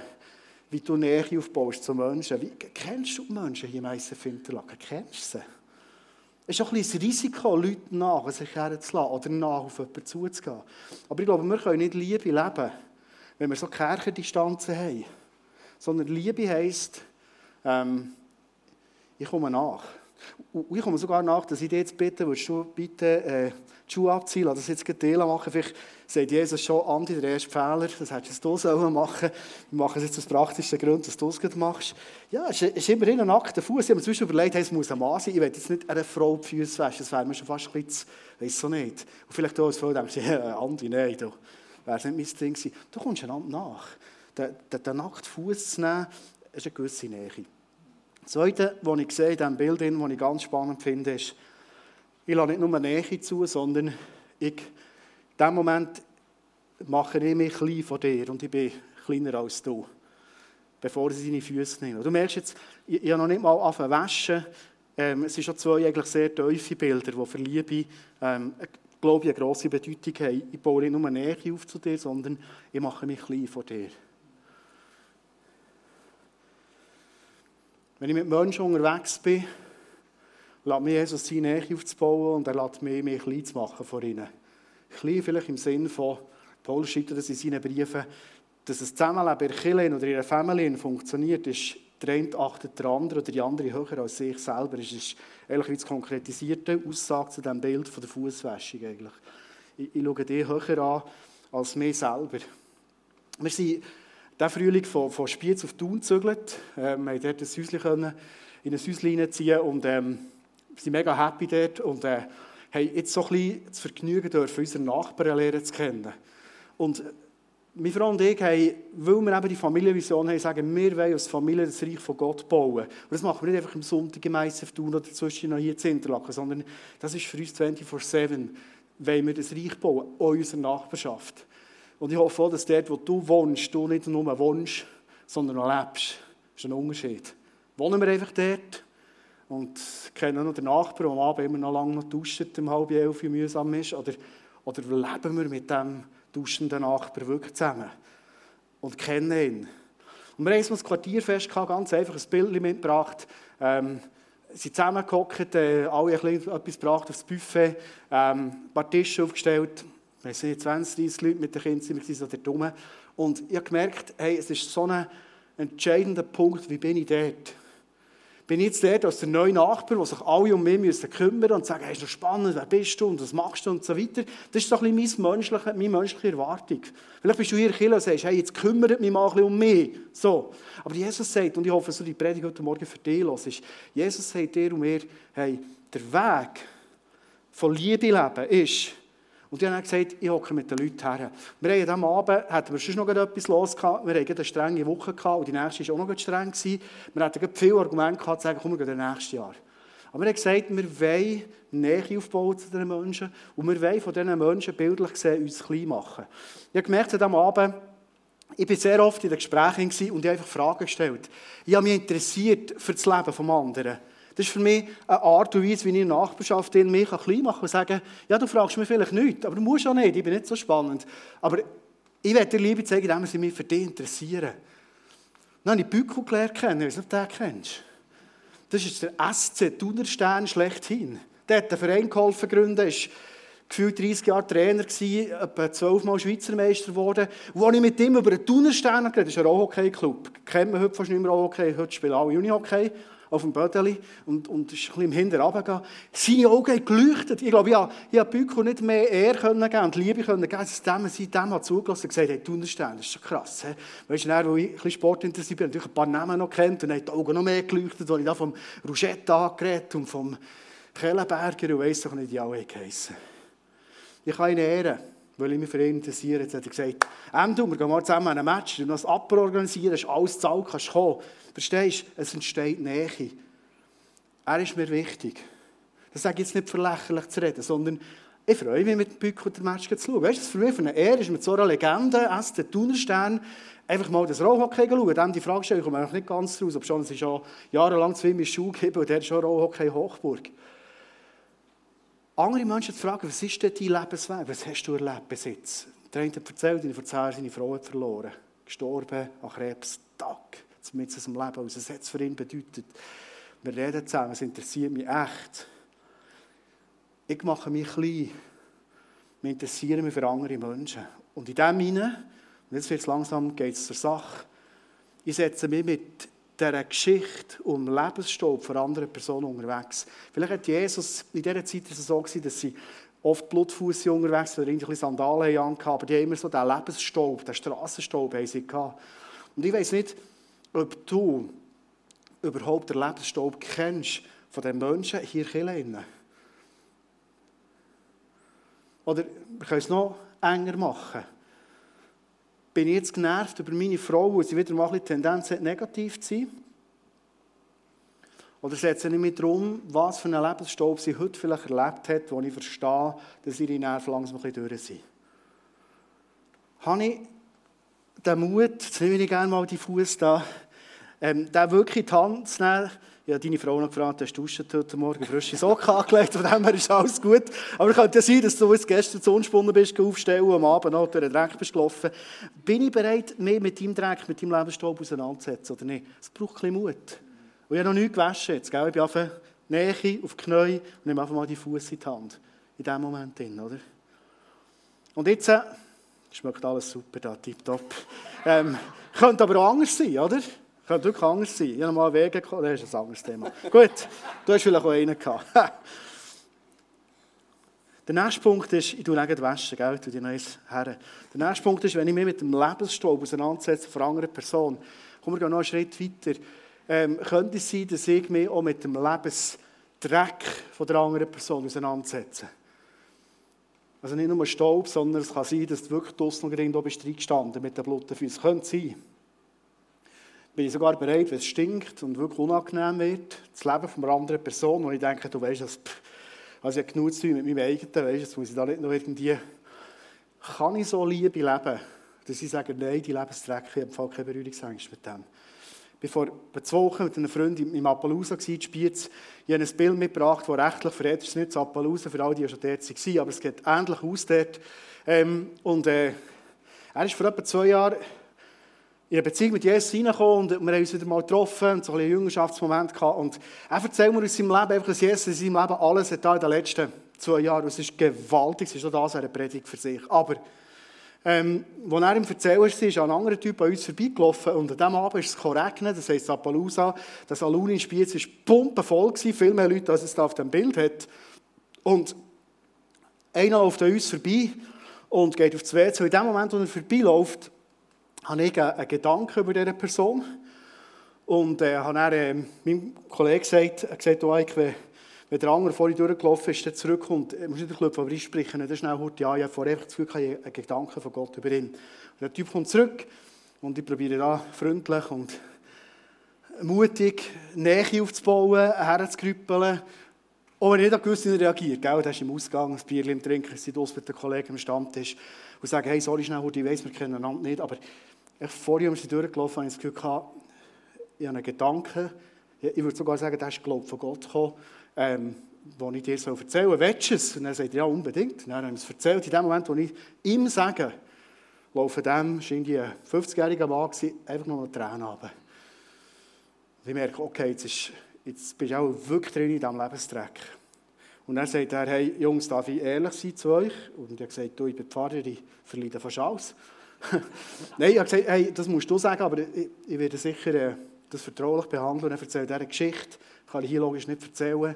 wie du Nähe aufbaust zu Menschen? Wie, kennst du die Menschen hier im Eisenfinterlaken? Kennst du sie? Es ist auch ein bisschen das Risiko, Leute nach sich herzulassen oder nach auf jemanden zuzugehen. Aber ich glaube, wir können nicht Liebe leben, wenn wir so Kirchendistanzen haben. Sondern Liebe heisst, ähm, ich komme nach. Und ich komme sogar nach, dass ich dir jetzt bitte, willst du bitte äh, die Schuhe abziehen, lass das jetzt gerade machen. Vielleicht sagt Jesus schon, Andi, der erste Fehler, das hättest du so machen Wir machen es jetzt aus praktischen Gründen, dass du es machst. Ja, es ist immerhin ein nackter Fuß. Ich habe mir zwischen überlegt, hey, es muss ein Mann sein. Ich will jetzt nicht einer Frau die Füße waschen, das wäre mir schon fast ein bisschen, weiss so nicht. Und vielleicht du als Frau denkst, ja, [laughs] Andi, nein, du, wäre nicht mein Ding gewesen. Du kommst einander nach. Den, den, den nackten Fuß zu nehmen, ist eine gewisse Nähe. Das Zweite, was ich sehe in diesem Bild, das ich ganz spannend finde, ist, ich lasse nicht nur Nähe zu, sondern ich, in diesem Moment mache ich mich klein von dir und ich bin kleiner als du, bevor sie seine Füße nehmen. Du merkst jetzt, ich, ich habe noch nicht mal angefangen waschen. Ähm, es sind schon zwei eigentlich sehr tiefe Bilder, die für Liebe, ähm, glaube ich, eine grosse Bedeutung haben. Ich baue nicht nur Nähe auf zu dir, sondern ich mache mich klein von dir. Wenn ich mit Menschen unterwegs bin, lässt mich Jesus seine Nähe aufzubauen und er lässt mich, mich klein zu machen vor ihnen. Klein vielleicht im Sinn von, Paulus schreibt das in seinen Briefen, dass das Zusammenleben in der Kirche oder in einer Familie funktioniert, ist der eine achtet der andere oder die andere höher als sich selber. Es ist eigentlich wie die konkretisierte Aussage zu diesem Bild von der Fußwäschung eigentlich. Ich, ich schaue dich höher an als mich selber. Wir sind diesen Frühling von, von Spiez auf Thun gezögert. Ähm, wir konnten dort ein Häuschen können, in ein Häuschen reinziehen und ähm, sind mega happy dort und äh, haben jetzt so ein bisschen das Vergnügen unsere Nachbarn lernen zu kennen. Und meine Frau und ich haben, weil wir eben die Familienvision haben, sagen, wir wollen als Familie das Reich von Gott bauen. Und das machen wir nicht einfach am Sonntag im ICF tun oder zwischen noch hier zu Interlaken, sondern das ist für uns 24-7, wollen wir das Reich bauen, in unserer Nachbarschaft. Und ich hoffe auch, dass dort, wo du wohnst, du nicht nur wohnst, sondern auch lebst. Das ist ein Unterschied. Wohnen wir einfach dort und kennen noch den Nachbarn, der am Abend immer noch lange noch duscht, um halb elf mühsam ist, oder, oder leben wir mit dem duschenden Nachbarn wirklich zusammen und kennen ihn. Und wir haben uns das Quartierfest gehabt, ganz einfach ein Bild mitgebracht. Ähm, sind zusammengehockt, äh, alle ein bisschen etwas gebracht aufs Buffet, ähm, ein paar Tische aufgestellt, wir sind 20, 30 Leute mit den Kindern, wir sind so dort rum. Und ich habe gemerkt, hey, es ist so ein entscheidender Punkt, wie bin ich dort? Bin ich jetzt dort als der neue Nachbar, der sich alle um mich müssen kümmern und sagen, hey, ist doch spannend, wer bist du und was machst du und so weiter. Das ist so ein bisschen meine menschliche, meine menschliche Erwartung. Vielleicht bist du hier in und sagst, hey, jetzt kümmert mich mal ein bisschen um mich. So. Aber Jesus sagt, und ich hoffe, dass du die Predigt heute Morgen für dich los ist, Jesus sagt dir und mir, hey, der Weg von Liebe leben ist, und ich habe dann gesagt, ich hocke mit den Leuten her. Wir haben diesem Abend, hatten wir schon noch etwas los wir hatten eine strenge Woche gehabt und die nächste war auch noch streng. Wir hatten viele Argumente gehabt, zu sagen, komm, wir gehen das nächste Jahr. Aber wir haben gesagt, wir wollen Nähe aufbauen zu diesen Menschen und wir wollen von diesen Menschen bildlich gesehen uns klein machen. Ich habe gemerkt diesem Abend, ich war sehr oft in den Gesprächen und ich habe einfach Fragen gestellt. Ich habe mich interessiert für das Leben des anderen. Das ist für mich eine Art und Weise, wie ich in der Nachbarschaft in mich klein machen kann und sagen, ja, du fragst mich vielleicht nichts, aber du musst auch nicht, ich bin nicht so spannend. Aber ich werde dir Liebe zeigen, indem sie mich für dich interessieren. Dann habe ich Büko kennen, ich weiß nicht, ob du den kennst. Das ist der SC Thunerstern schlechthin. Der hat einen Verein geholfen gründen, ist gefühlt 30 Jahre Trainer gewesen, etwa 12 Mal Schweizer Meister geworden. Und als ich mit ihm über einen Thunerstern geredet habe, das ist ein Rollhockey-Club. Kennen wir heute fast nicht mehr Rollhockey, heute spielen alle Unihockey auf dem Bödeli und, und ist ein bisschen im Hinter runtergegangen. Seine Augen haben geleuchtet. Ich glaube, ich habe, ich habe Büko nicht mehr Ehr können geben und Liebe können geben, dass dem, sie dem hat zugelassen und gesagt, hey, du unterstehst, das ist schon krass. He? Weißt du, dann, ich ein bisschen Sport interessiert bin, natürlich ein paar Namen noch kennt und hat die Augen noch mehr geleuchtet, als ich da vom Rougette angeredet und vom Kellenberger und weiss doch nicht, wie alle heissen. Ich kann ihn ehren, weil ich mich für ihn interessiere. Jetzt hat er gesagt, Endo, wir gehen mal zusammen an ein Match, du noch ein Apro organisieren, hast alles zahlt, kannst kommen. Verstehst du? Es entsteht Nähe. Er ist mir wichtig. Das sage ich jetzt nicht für lächerlich zu reden, sondern ich freue mich, mit Bück und der Match zu schauen. Weißt du, für mich für eine Ehre ist mit so einer Legende, S, der Thunerstern, einfach mal das Rollhockey schauen. Dem die Frage stellen, ich komme nicht ganz raus, ob schon, es ist schon jahrelang zu ihm in Schule gegeben und der ist schon Rollhockey Hochburg. Andere Menschen fragen, was ist denn dein Lebensweg? Was hast du erlebt bis jetzt? Der eine hat erzählt, in der seine Frau hat verloren. Gestorben an Krebs. Tag. Mit seinem Leben. Was es für ihn bedeutet? Wir reden zusammen, es interessiert mich echt. Ich mache mich klein. Wir interessieren mich für andere Menschen. Und in dem hinein, und jetzt wird es langsam, geht es zur Sache, ich setze mich mit dieser Geschichte um Lebensstaub von anderen Personen unterwegs. Vielleicht hat Jesus in dieser Zeit so gewesen, dass sie oft Blutfuß unterwegs oder irgendwie Sandalen haben, aber die haben immer so den Lebensstaub, den Strassenstaub gehabt. Und ich weiß nicht, ob du überhaupt den Lebensstaub kennst von den Menschen hier in Oder wir können es noch enger machen bin ich jetzt genervt über meine Frau, weil sie wieder mal ein Tendenz hat, negativ zu sein? Oder setze ich mich darum, was für einen Lebensstaub sie heute vielleicht erlebt hat, wo ich verstehe, dass ihre Nerven langsam ein bisschen durch sind? Habe ich den Mut, jetzt nehme ich gerne mal die Fuß da, ähm, den wirklich in die Hand zu nehmen, ich habe deine Frau noch gefragt, hast du heute Morgen frische Socken [laughs] angelegt, von dem her ist alles gut. Aber es könnte ja sein, dass du jetzt gestern zu unspunnen bist, aufstellen, am Abend noch durch den Dreck bist gelaufen. Bin ich bereit, mehr mit deinem Dreck, mit deinem Lebensstaub auseinanderzusetzen oder nicht? Es braucht ein bisschen Mut. Und ich habe noch nichts gewaschen jetzt, gell? Ich bin einfach Nähe, auf die Knie und nehme einfach mal die Fuß in die Hand. In diesem Moment drin, oder? Und jetzt äh, schmeckt alles super da, tipptopp. Ähm, könnte aber auch anders sein, oder? Könnte wirklich anders sein. Ich habe mal Wege gekommen, das ist ein anderes Thema. [laughs] Gut, du hast vielleicht auch einen gehabt. [laughs] Der nächste Punkt ist, ich tue nicht waschen, gell, ich die neues her. Der nächste Punkt ist, wenn ich mich mit dem Lebensstaub auseinandersetze von einer anderen Person, kommen wir noch einen Schritt weiter, ähm, könnte es sein, dass ich mich auch mit dem Lebensdreck von der anderen Person auseinandersetze. Also nicht nur Staub, sondern es kann sein, dass du wirklich draussen noch irgendwo bist reingestanden mit den Blutfüßen. Könnte sein bin ich sogar bereit, wenn es stinkt und wirklich unangenehm wird, das Leben von einer anderen Person, wo ich denke, du weißt, das, also ich habe genug zu tun mit meinem eigenen, weißt, jetzt muss ich da nicht noch irgendwie, kann ich so Liebe leben, dass ich sage, nein, die Lebensdreck, ich habe keine Berührungsängste mit dem. Ich war vor zwei Wochen mit einer Freundin im Appaloosa, in Spiez. Ich habe ein Bild mitgebracht, das rechtlich verrät ist. nicht das Appaloosa, für alle, die schon dort waren, aber es geht ähnlich aus dort. Ähm, und äh, er ist vor etwa zwei Jahren in eine Beziehung mit Jesus reingekommen und wir haben uns wieder mal getroffen und so ein Jüngerschaftsmoment gehabt. Und er erzählt mir aus seinem Leben einfach, dass Jesus in seinem Leben alles hat in den letzten zwei Jahren. Es ist gewaltig, es ist auch das eine Predigt für sich. Aber, ähm, als er ihm erzählt ist, ist ein anderer Typ an uns vorbeigelaufen und an diesem Abend ist es geregnet, das heisst Appaloosa, das Aluni in Spiez war pumpenvoll viel mehr Leute, als es da auf dem Bild hat. Und einer läuft an uns vorbei und geht auf das WC. In dem Moment, wo er vorbeiläuft, habe ich einen Gedanken über diese Person. Und äh, habe dann äh, meinem Kollegen gesagt, er gesagt, oh, ich, wenn, wenn der andere vor durchgelaufen ist, dann zurückkommt, äh, muss ich den Club aber einsprechen, dann schnell heute, ja, ich habe vorher das Gefühl, ich einen Gedanken von Gott über ihn. Und der Typ kommt zurück und ich probiere da freundlich und mutig Nähe aufzubauen, herzukrüppeln. Auch wenn ich nicht gewusst reagiert, gell, da ist im Ausgang, ein Bier im Trinken, aus mit den Kollegen am Stammtisch und sagen, hey, sorry schnell, ich weiss, wir kennen einander nicht, aber ich, vorher, als durchgelaufen habe, ich das Gefühl gehabt, ich habe einen Gedanken, ich würde sogar sagen, der ist, glaube von Gott gekommen, ähm, den ich dir erzählen soll. Willst du es? Und er sagt, ja, unbedingt. Und dann habe ich es erzählt. In dem Moment, wo ich ihm sage, laufe dem, scheint ein 50-jähriger Mann einfach noch eine Tränen runter. Ich merke, okay, jetzt, ist, jetzt bist du auch wirklich drin in diesem Lebensdreck. Und dann sagt er, hey, Jungs, darf ich ehrlich sein zu euch? Und habe gesagt, du, ich bin Pfarrer, ich verleide fast alles. [laughs] Nein, ich habe gesagt, hey, das musst du sagen, aber ich, ich werde sicher äh, das vertraulich behandeln. Er erzählt diese Geschichte, kann ich hier logisch nicht erzählen,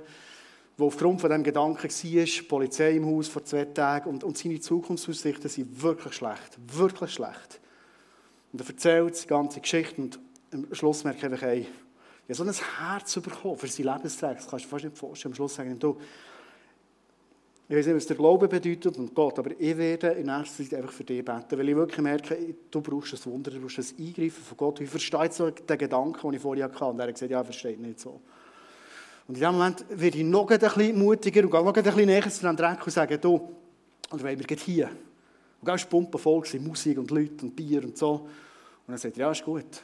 wo aufgrund von diesem Gedanken war, Polizei im Haus vor zwei Tagen und, und seine Zukunftsaussichten sind wirklich schlecht, wirklich schlecht. Und er erzählt die ganze Geschichte und am Schluss merke ich einfach, hey, ich habe so ein Herz bekommen für sein Lebenszweck. Das kannst du dir fast nicht vorstellen. Am Schluss sagen, du, ich weiß nicht, was der Glaube bedeutet und Gott, aber ich werde in nächster Zeit einfach für dich beten, weil ich wirklich merke, du brauchst ein Wunder, du brauchst ein Eingreifen von Gott. Ich verstehe so den Gedanken, den ich vorher hatte. Und er hat gesagt, ja, er versteht nicht so. Und in dem Moment werde ich noch ein bisschen mutiger und gehe noch ein bisschen näher zu dem Dreck und sage, du, oder wollen wir hier? Und ganz Pumpen voll Musik und Leute und Bier und so. Und dann sagt er, ja, ist gut.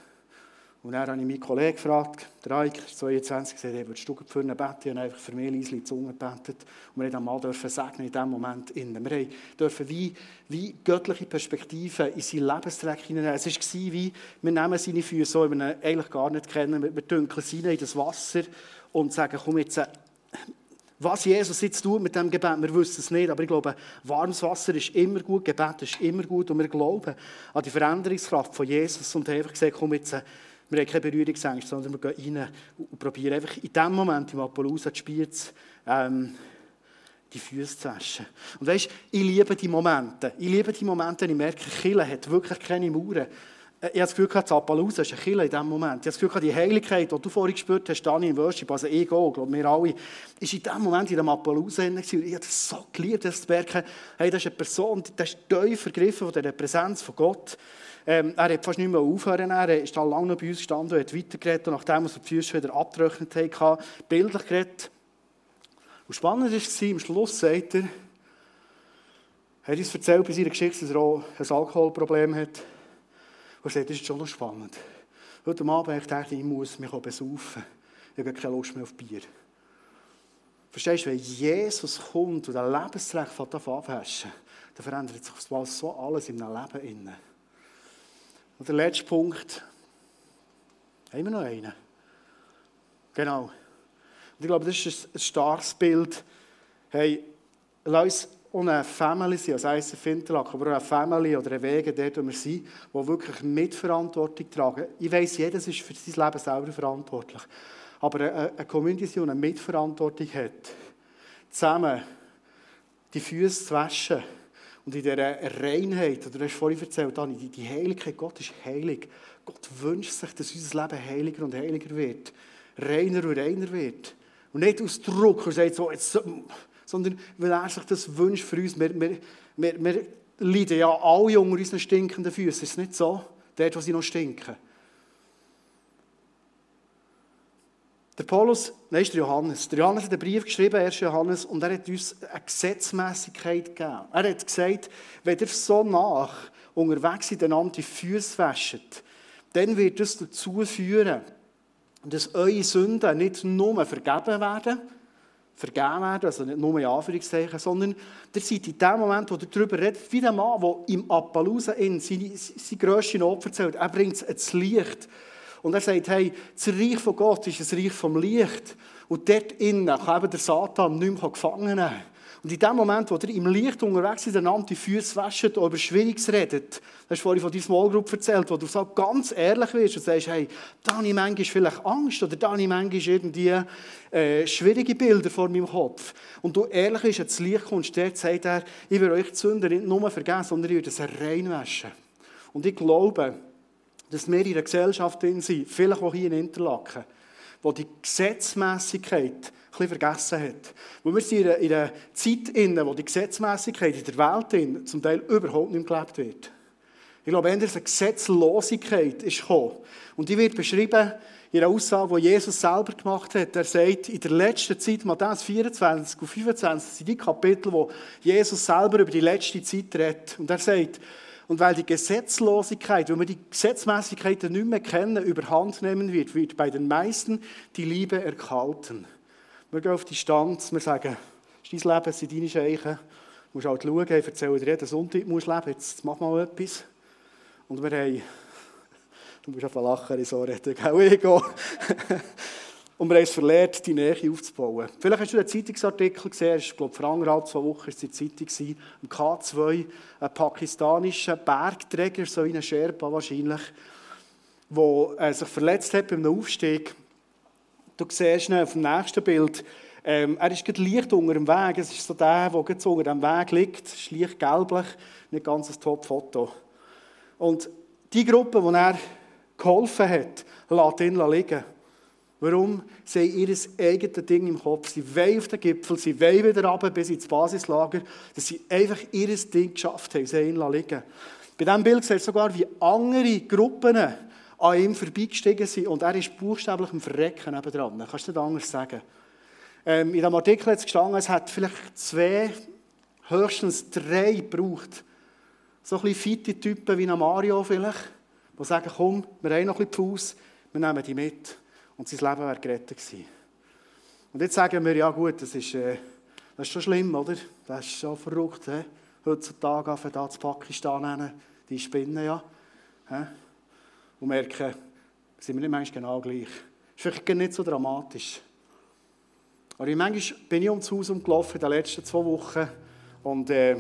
Und dann habe ich meinen Kollegen gefragt, der Eik, 22, gesagt, hey, würdest du für einen beten? Und einfach für mich ein die Zunge gebetet. Und wir durften mal segnen in diesem Moment. Innen. Wir dürfen wie, wie göttliche Perspektiven in sein Lebenstreck hineinnehmen. Es war wie, wir nehmen seine Füße so, wie wir ihn eigentlich gar nicht kennen. Wir dünkeln sie in das Wasser und sagen, komm jetzt, was Jesus jetzt tut mit dem Gebet, wir wissen es nicht, aber ich glaube, warmes Wasser ist immer gut, Gebet ist immer gut und wir glauben an die Veränderungskraft von Jesus und haben einfach gesagt, komm jetzt, wir haben keine Berührungsängste, sondern wir gehen rein und probieren einfach in dem Moment im Appaloosa die Spiez, ähm, die Füße zu waschen. Und weißt, ich liebe die Momente. Ich liebe die Momente, ich merke, Kille hat wirklich keine Mauern. Äh, ich habe das Gefühl, das Appaloosa ist ein Kille in diesem Moment. Ich habe das Gefühl, die Heiligkeit, die du vorhin gespürt hast, Dani im Worship, also ich auch, glaube wir alle, ist in diesem Moment in dem Appaloosa drin. Ich habe das so geliebt, das zu merken, hey, das ist eine Person, die ist tief vergriffen von der Präsenz von Gott. Ähm, er hat fast nicht mehr aufhören. Er ist dann lange bei uns gestanden und hat weitergeredet. Und nachdem wir die Füße wieder abgetrocknet haben, bildlich geredet. Und spannend war, am Schluss sagt er, er hat uns erzählt bei seiner Geschichte, dass er auch ein Alkoholproblem hat. Und er sagt, das ist schon noch spannend. Heute Abend habe ich gedacht, ich muss mich besaufen. Ich habe keine Lust mehr auf Bier. Verstehst du, wenn Jesus kommt und ein Lebensrecht abwaschen, dann verändert sich so alles in einem Leben. Und der letzte Punkt, haben wir noch einen? Genau. Und ich glaube, das ist ein starkes Bild. Hey, lass uns auch eine Family sein, also heisst Finterlack, aber eine Family oder ein Wege, dort, wo wir sind, die wirklich Mitverantwortung tragen. Ich weiss, jedes ist für sein Leben selber verantwortlich. Aber eine, Community, die eine Mitverantwortung hat, zusammen die Füße zu waschen, und in dieser Reinheit, oder du hast vorhin erzählt, Dani, die, Heiligkeit, Gott ist heilig. Gott wünscht sich, dass unser Leben heiliger und heiliger wird. Reiner und reiner wird. Und nicht aus Druck und sagt so, jetzt, sondern weil er sich das wünscht für uns. Wir, wir, wir, wir leiden ja alle unter unseren stinkenden Füßen. Ist es nicht so? Dort, wo sie noch stinken. Der Paulus, nein, ist der Johannes. Der Johannes hat einen Brief geschrieben, 1. Johannes, und er hat uns eine Gesetzmäßigkeit gegeben. Er hat gesagt, wenn ihr so nach unterwegs einander die Füße wäscht, dann wird das dazu führen, dass eure Sünden nicht nur vergeben werden, vergeben werden, also nicht nur in Anführungszeichen, sondern ihr seid in dem Moment, wo ihr darüber redet, wie der Mann, der im Appaloosa in seine, seine grösste Not erzählt, er bringt es ins Licht. Und er sagt, hey, das Reich von Gott ist ein Reich vom Licht. Und dort innen kann eben der Satan nicht mehr gefangen nehmen. Und in dem Moment, wo ihr im Licht unterwegs seid, einander die Füße waschen und über Schwieriges redet, hast du vorhin von deiner Small Group erzählt, wo du so ganz ehrlich wirst und sagst, hey, da habe ich manchmal vielleicht Angst oder da habe ich manchmal irgendwie äh, schwierige Bilder vor meinem Kopf. Und du ehrlich bist, ins Licht kommst, dort sagt er, ich will euch die Sünden nicht nur vergeben, sondern ich werde es reinwaschen. Und ich glaube, dass wir in einer Gesellschaft sind, vielleicht auch hier in Interlaken, wo die Gesetzmäßigkeit bisschen vergessen hat. Wo wir sind in einer Zeit, in wo die Gesetzmäßigkeit in der Welt zum Teil überhaupt nicht gelebt wird. Ich glaube, eher eine Gesetzlosigkeit ist gekommen. Und die wird beschrieben in einer Aussage, die Jesus selber gemacht hat. Er sagt, in der letzten Zeit, Matthäus 24 und 25, sind die Kapitel, wo Jesus selber über die letzte Zeit redet. Und er sagt, und weil die Gesetzlosigkeit, wenn wir die Gesetzmäßigkeiten nicht mehr kennen, überhand nehmen wird, wird bei den meisten die Liebe erkalten. Wir gehen auf die Stanz, wir sagen, ist dein Leben, sind deine Scheichen. Du musst halt schauen, ich erzähle dir jeden Sonntag, du musst leben, jetzt mach mal etwas. Und wir haben, [laughs] du musst einfach lachen, so reden, gell, [laughs] ich Und wir haben es verlehrt, die Nähe aufzubauen. Vielleicht hast du einen Zeitungsartikel gesehen, ich glaube, vor anderthalb, zwei Wochen war es in der Zeitung, im K2, ein pakistanischer Bergträger, so ein Sherpa wahrscheinlich, der sich verletzt hat beim Aufstieg. Du siehst auf dem nächsten Bild, ähm, er ist gerade leicht unter dem Weg. Es ist so der, der so unter dem Weg liegt. Es ist leicht gelblich, nicht ganz ein Top-Foto. Und die Gruppe, die er geholfen hat, lässt ihn liegen. Warum? Sie haben ihr eigenes Ding im Kopf. Sie wollen auf den Gipfel, sie wollen wieder runter bis ins Basislager, dass sie einfach ihr Ding geschafft haben. Sie haben ihn liegen Bei diesem Bild sieht sogar, wie andere Gruppen an ihm vorbeigestiegen sind und er ist buchstäblich im Verrecken nebendran. Kannst du nicht anders sagen. Ähm, in diesem Artikel hat es gestanden, es hat vielleicht zwei, höchstens drei gebraucht. So ein bisschen fitte Typen wie Mario vielleicht, die sagen, komm, wir haben noch ein bisschen Fuß, wir nehmen die mit. Und sein Leben wäre gerettet gewesen. Und jetzt sagen wir, ja gut, das ist, äh, das ist schon schlimm, oder? Das ist schon verrückt. He? Heutzutage auf da zu Pakistan hin, die spinnen ja. He? Und merken, sind wir nicht manchmal genau gleich. Das ist vielleicht nicht so dramatisch. Aber manchmal bin ich ums Haus umgelaufen in den letzten zwei Wochen und äh,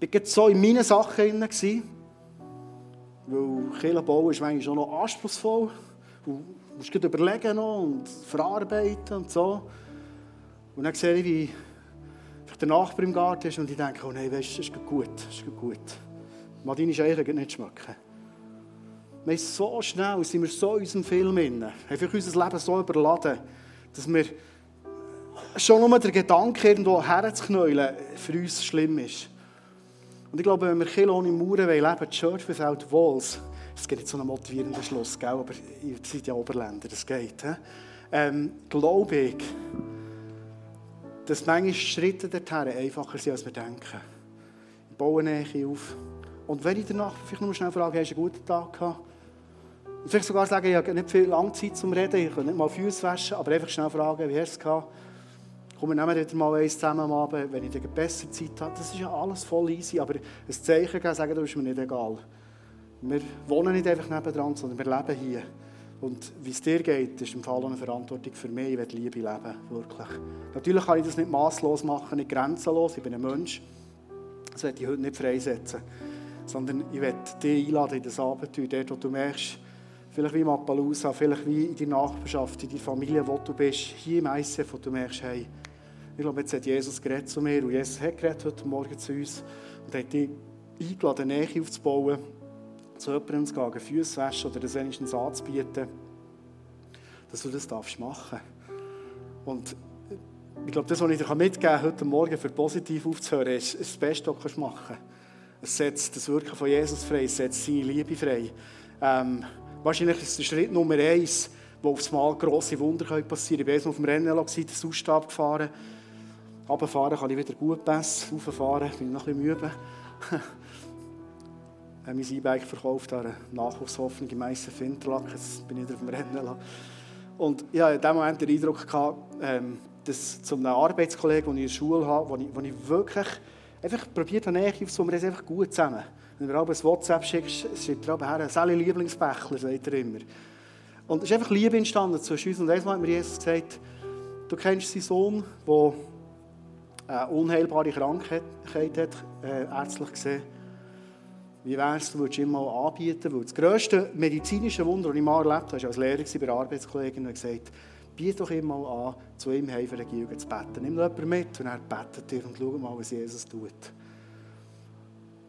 war so in meinen Sachen drin, weil Kirche bauen ist manchmal schon noch anspruchsvoll. Du musst du überlegen und verarbeiten und so. Und dann sehe ich, wie der Nachbar im Garten ist und ich denke, oh nein, weißt, das ist gut, das ist gut. Mal deine Scheiche nicht schmecken. Wir sind so schnell, sind wir so in unserem Film drin, haben unser Leben so überladen, dass wir schon nur der Gedanke, irgendwo herzuknäulen, für uns schlimm ist. Und ich glaube, wenn wir Kilo ohne Mauern leben wollen, Church without walls, es geht nicht so einen motivierenden Schluss, gell? aber ihr seid ja Oberländer, das geht. Ähm, glaube ich, dass manchmal Schritte dorthin einfacher sind, als wir denken. Ich baue Nähe auf. Und wenn ich danach vielleicht nur schnell frage, hast du einen guten Tag gehabt? Und vielleicht sogar sagen, ich habe nicht viel lange Zeit zum Reden, ich kann nicht mal Füße waschen, aber einfach schnell fragen, wie hast du es gehabt? Komm, wir wieder mal eins zusammen am Abend, wenn ich eine bessere Zeit habe. Das ist ja alles voll easy, aber ein Zeichen geben, sagen, das ist mir nicht egal. Wir wohnen nicht einfach nebendran, sondern wir leben hier. Und wie es dir geht, ist im Fall eine Verantwortung für mich. Ich will Liebe leben, wirklich. Natürlich kann ich das nicht maßlos machen, nicht grenzenlos. Ich bin ein Mensch. Das werde ich heute nicht freisetzen. Sondern ich werde dich einladen in das Abenteuer, dort, wo du merkst, vielleicht wie in Appaloosa, vielleicht wie in deiner Nachbarschaft, in deiner Familie, wo du bist, hier im ICF, wo du merkst, hey, ich glaube, jetzt hat Jesus geredet zu mir und Jesus hat heute Morgen zu uns und hat dich eingeladen, Nähe aufzubauen, zu jemandem zu gehen, Füße waschen oder das wenigstens anzubieten, dass du das darfst machen Und ich glaube, das, was ich dir mitgeben kann, heute Morgen für positiv aufzuhören, ist das Beste, was du machen kannst. Es setzt das Wirken von Jesus frei, es setzt seine Liebe frei. Ähm, wahrscheinlich ist der Schritt Nummer eins, wo aufs Mal grosse Wunder passieren können. Ich war auf dem Rennen, der Ausstab gefahren. Runterfahren kann ich wieder gut besser, rauffahren bin ich noch ein bisschen müde. [laughs] Habe mein E-Bike verkauft an einer Nachwuchshoffnung im Meissen Finterlack. Jetzt bin ich wieder auf dem Rennen. Und ich hatte in dem Moment den Eindruck, gehabt, ähm, dass zu einem Arbeitskollegen, den ich in der Schule habe, wo ich, wo ich wirklich einfach probiert habe, Nähe aufzunehmen, wir haben einfach gut zusammen. Wenn du aber ein WhatsApp schickst, schreibt er her, Sally Lieblingsbächler, sagt er immer. Und es ist einfach Liebe entstanden zwischen uns. Und einmal hat mir Jesus gesagt, du kennst seinen Sohn, der eine unheilbare Krankheit hat, äh, ärztlich gesehen. Wie wäre es, du würdest ihm mal anbieten? Weil das grösste medizinische Wunder, das ich mal erlebt habe, war als Lehrer bei einer Arbeitskollegin und gesagt, biete doch ihm mal an, zu ihm heim zu beten. Nimm jemanden mit und er betet dir und schau mal, was Jesus tut.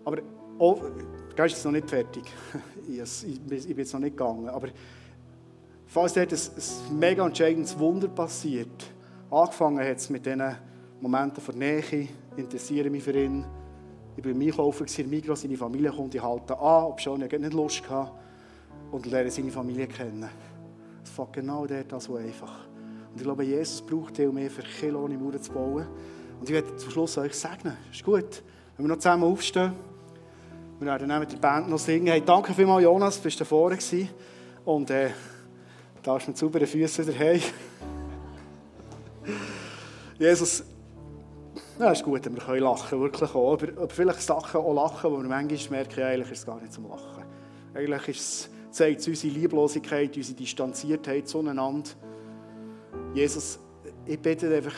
Aber oh, du bist jetzt noch nicht fertig. [laughs] ich, bin jetzt noch nicht gegangen. Aber falls dort ein, ein mega entscheidendes Wunder passiert, angefangen hat es mit diesen Momente von Nähe, interessiere mich für ihn. Ich war beim Einkaufen, in Migros, seine Familie kommt, ich halte an, ob schon ich nicht Lust hatte und lerne seine Familie kennen. Es fängt genau dort an so einfach. Und ich glaube, Jesus braucht viel mehr für Kilo ohne Mauern zu bauen. Und ich werde zum Schluss euch segnen. Ist gut. Wenn wir noch zusammen aufstehen, wir werden dann mit der Band noch singen. Hey, danke vielmals, Jonas, du bist da vorne. Und äh, darfst mit sauberen Füßen wieder heim. [laughs] Jesus, ja, ist gut, wir lachen können, wirklich auch. Aber, aber vielleicht Sachen auch lachen, wo wir manchmal merken, eigentlich ist es gar nicht zum Lachen. Eigentlich ist es, zeigt es unsere Lieblosigkeit, unsere Distanziertheit zueinander. Jesus, ich bitte einfach,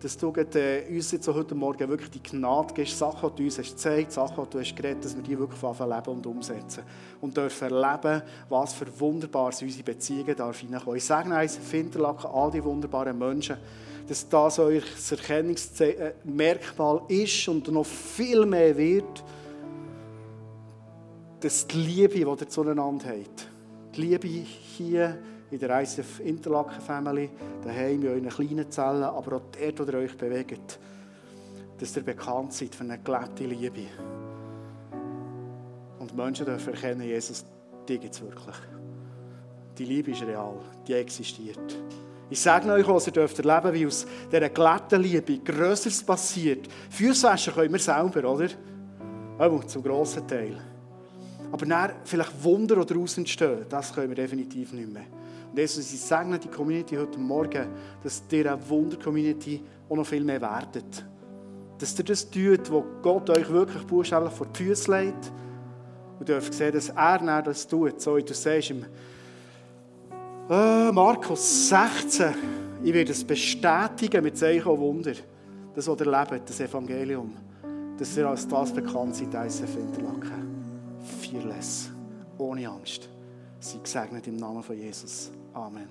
dass du äh, uns jetzt heute Morgen wirklich die Gnade gibst, Sachen, die du uns hast gezeigt, Sachen, die du hast geredet, dass wir die wirklich anfangen leben und umsetzen. Und dürfen erleben, was für wunderbares unsere Beziehungen darf hineinkommen. Ich sage eins, Finterlaken, all die wunderbaren Menschen, dass das euer Erkennungsmerkmal ist und noch viel mehr wird, dass die Liebe, die ihr zueinander habt, die Liebe hier in der ICF Interlaken Family, daheim in euren kleinen Zellen, aber auch dort, wo ihr euch bewegt, dass ihr bekannt seid für eine gelebte Liebe. Und Menschen dürfen erkennen, Jesus, die gibt es wirklich. Die Liebe ist real, die existiert. Ich sage euch, was ihr dürft erleben, wie aus dieser gelebten Liebe Größeres passiert. Füßwaschen können wir selber, oder? Oh, zum grossen Teil. Aber dann vielleicht Wunder daraus entstehen, das können wir definitiv nicht mehr. Und Jesus, ich segne die Community heute Morgen, dass ihr eine Wunder-Community auch noch viel mehr werdet. Dass ihr das tut, was Gott euch wirklich buchstäblich vor die Füße legt. Und ihr dürft sehen, dass er das tut. So wie du sagst im äh, Markus 16, ich werde es bestätigen mit Zeichen und Wunder. Das, was ihr lebt, das Evangelium. Dass ihr als das bekannt seid, ISF Interlaken. Fearless, ohne Angst. Sie gesegnet im Namen von Jesus. Amen.